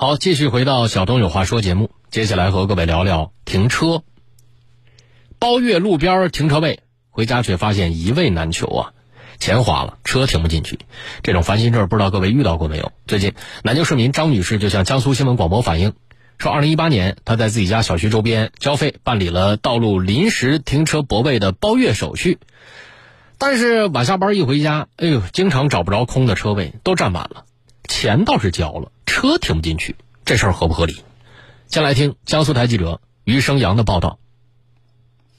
好，继续回到小东有话说节目，接下来和各位聊聊停车。包月路边停车位，回家却发现一位难求啊！钱花了，车停不进去，这种烦心事儿不知道各位遇到过没有？最近，南京市民张女士就向江苏新闻广播反映，说，二零一八年她在自己家小区周边交费办理了道路临时停车泊位的包月手续，但是晚下班一回家，哎呦，经常找不着空的车位，都占满了，钱倒是交了，车停不进去，这事儿合不合理？先来听江苏台记者余生阳的报道。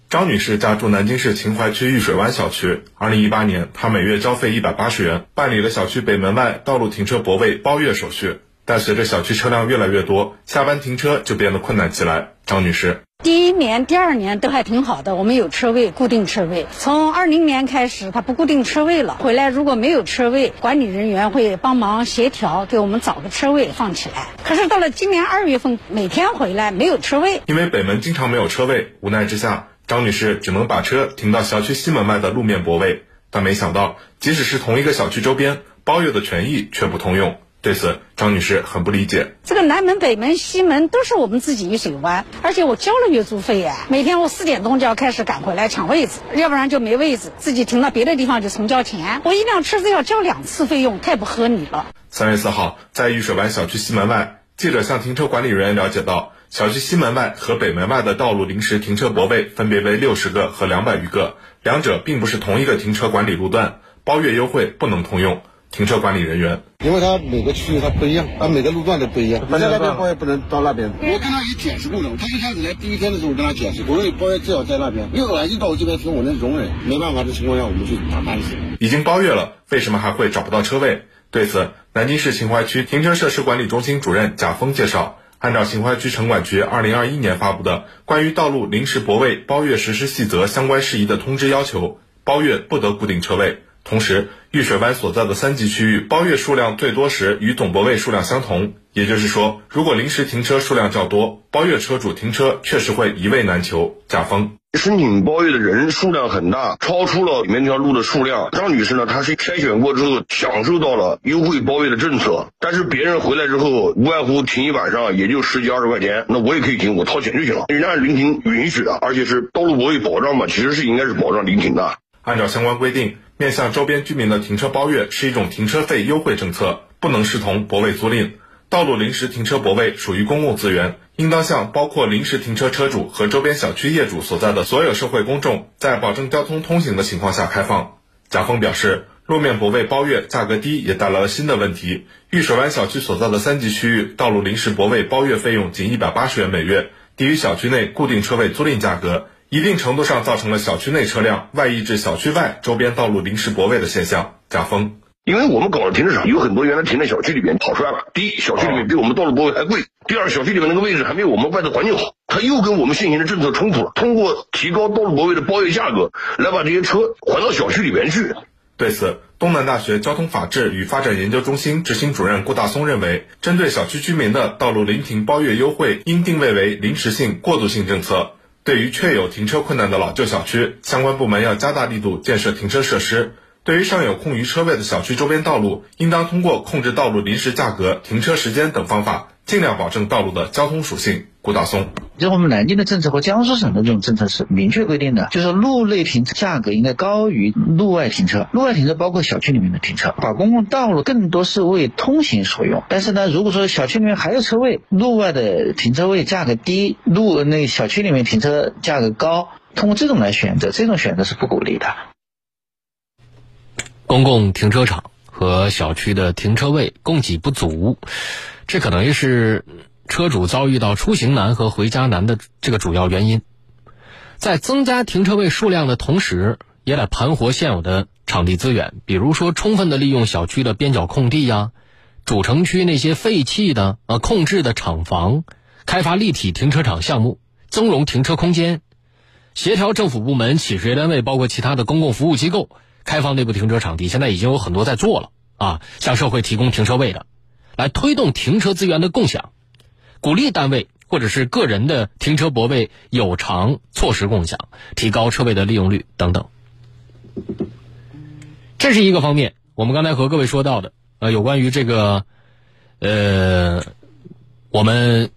张女士家住南京市秦淮区御水湾小区。二零一八年，她每月交费一百八十元，办理了小区北门外道路停车泊位包月手续。但随着小区车辆越来越多，下班停车就变得困难起来。张女士，第一年、第二年都还挺好的，我们有车位，固定车位。从二零年开始，它不固定车位了，回来如果没有车位，管理人员会帮忙协调，给我们找个车位放起来。可是到了今年二月份，每天回来没有车位，因为北门经常没有车位，无奈之下。张女士只能把车停到小区西门外的路面泊位，但没想到，即使是同一个小区周边，包月的权益却不通用。对此，张女士很不理解。这个南门、北门、西门都是我们自己玉水湾，而且我交了月租费呀。每天我四点钟就要开始赶回来抢位置，要不然就没位置，自己停到别的地方就重交钱。我一辆车子要交两次费用，太不合理了。三月四号，在玉水湾小区西门外，记者向停车管理人员了解到。小区西门外和北门外的道路临时停车泊位分别为六十个和两百余个，两者并不是同一个停车管理路段，包月优惠不能通用。停车管理人员，因为它每个区域它不一样，啊每个路段都不一样，反正那边包月不能到那边。我跟他也解释过了，他一开始来第一天的时候，我跟他解释，我说你包月最好在那边，因为来就到我这边停，我能容忍，没办法的情况下，我们去打官司。已经包月了，为什么还会找不到车位？对此，南京市秦淮区停车设施管理中心主任贾峰介绍。按照秦淮区城管局二零二一年发布的《关于道路临时泊位包月实施细则相关事宜的通知》要求，包月不得固定车位。同时，玉水湾所在的三级区域包月数量最多时与总泊位数量相同。也就是说，如果临时停车数量较多，包月车主停车确实会一位难求。甲方。申请包月的人数量很大，超出了里面这条路的数量。张女士呢，她是筛选过之后享受到了优惠包月的政策，但是别人回来之后，无外乎停一晚上也就十几二十块钱，那我也可以停，我掏钱就行了。人家临停允许的，而且是道路泊位保障嘛，其实是应该是保障临停的。按照相关规定，面向周边居民的停车包月是一种停车费优惠政策，不能视同泊位租赁。道路临时停车泊位属于公共资源，应当向包括临时停车车主和周边小区业主所在的所有社会公众，在保证交通通行的情况下开放。贾峰表示，路面泊位包月价格低，也带来了新的问题。玉水湾小区所在的三级区域，道路临时泊位包月费用仅一百八十元每月，低于小区内固定车位租赁价格，一定程度上造成了小区内车辆外溢至小区外周边道路临时泊位的现象。贾峰。因为我们搞了停车场，有很多原来停在小区里边跑出来了。第一，小区里面比我们道路泊位还贵；第二，小区里面那个位置还没有我们外头环境好，他又跟我们现行的政策冲突了。通过提高道路泊位的包月价格，来把这些车还到小区里面去。对此，东南大学交通法治与发展研究中心执行主任顾大松认为，针对小区居民的道路临停包月优惠，应定位为临时性、过渡性政策。对于确有停车困难的老旧小区，相关部门要加大力度建设停车设施。对于尚有空余车位的小区周边道路，应当通过控制道路临时价格、停车时间等方法，尽量保证道路的交通属性。顾大松，就我们南京的政策和江苏省的这种政策是明确规定的，就是路内停车价格应该高于路外停车。路外停车包括小区里面的停车，把公共道路更多是为通行所用。但是呢，如果说小区里面还有车位，路外的停车位价格低，路那小区里面停车价格高，通过这种来选择，这种选择是不鼓励的。公共停车场和小区的停车位供给不足，这可能是车主遭遇到出行难和回家难的这个主要原因。在增加停车位数量的同时，也得盘活现有的场地资源，比如说充分的利用小区的边角空地呀、主城区那些废弃的呃空置的厂房，开发立体停车场项目，增容停车空间，协调政府部门、企事业单位，包括其他的公共服务机构。开放内部停车场地，现在已经有很多在做了啊，向社会提供停车位的，来推动停车资源的共享，鼓励单位或者是个人的停车泊位有偿错时共享，提高车位的利用率等等。这是一个方面，我们刚才和各位说到的，呃，有关于这个，呃，我们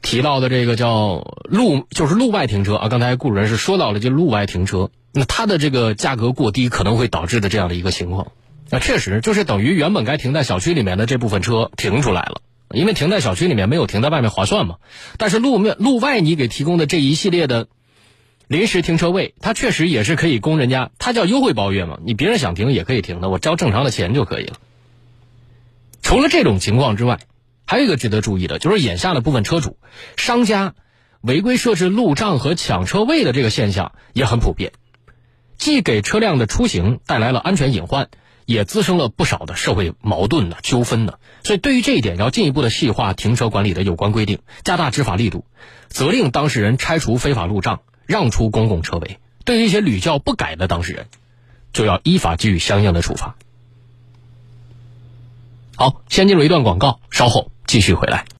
提到的这个叫路，就是路外停车啊。刚才顾主任是说到了，就路外停车，那它的这个价格过低，可能会导致的这样的一个情况。那确实就是等于原本该停在小区里面的这部分车停出来了，因为停在小区里面没有停在外面划算嘛。但是路面路外你给提供的这一系列的临时停车位，它确实也是可以供人家，它叫优惠包月嘛，你别人想停也可以停的，我交正常的钱就可以了。除了这种情况之外，还有一个值得注意的，就是眼下的部分车主、商家违规设置路障和抢车位的这个现象也很普遍，既给车辆的出行带来了安全隐患，也滋生了不少的社会矛盾呢、纠纷呢。所以，对于这一点，要进一步的细化停车管理的有关规定，加大执法力度，责令当事人拆除非法路障，让出公共车位。对于一些屡教不改的当事人，就要依法给予相应的处罚。好，先进入一段广告，稍后继续回来。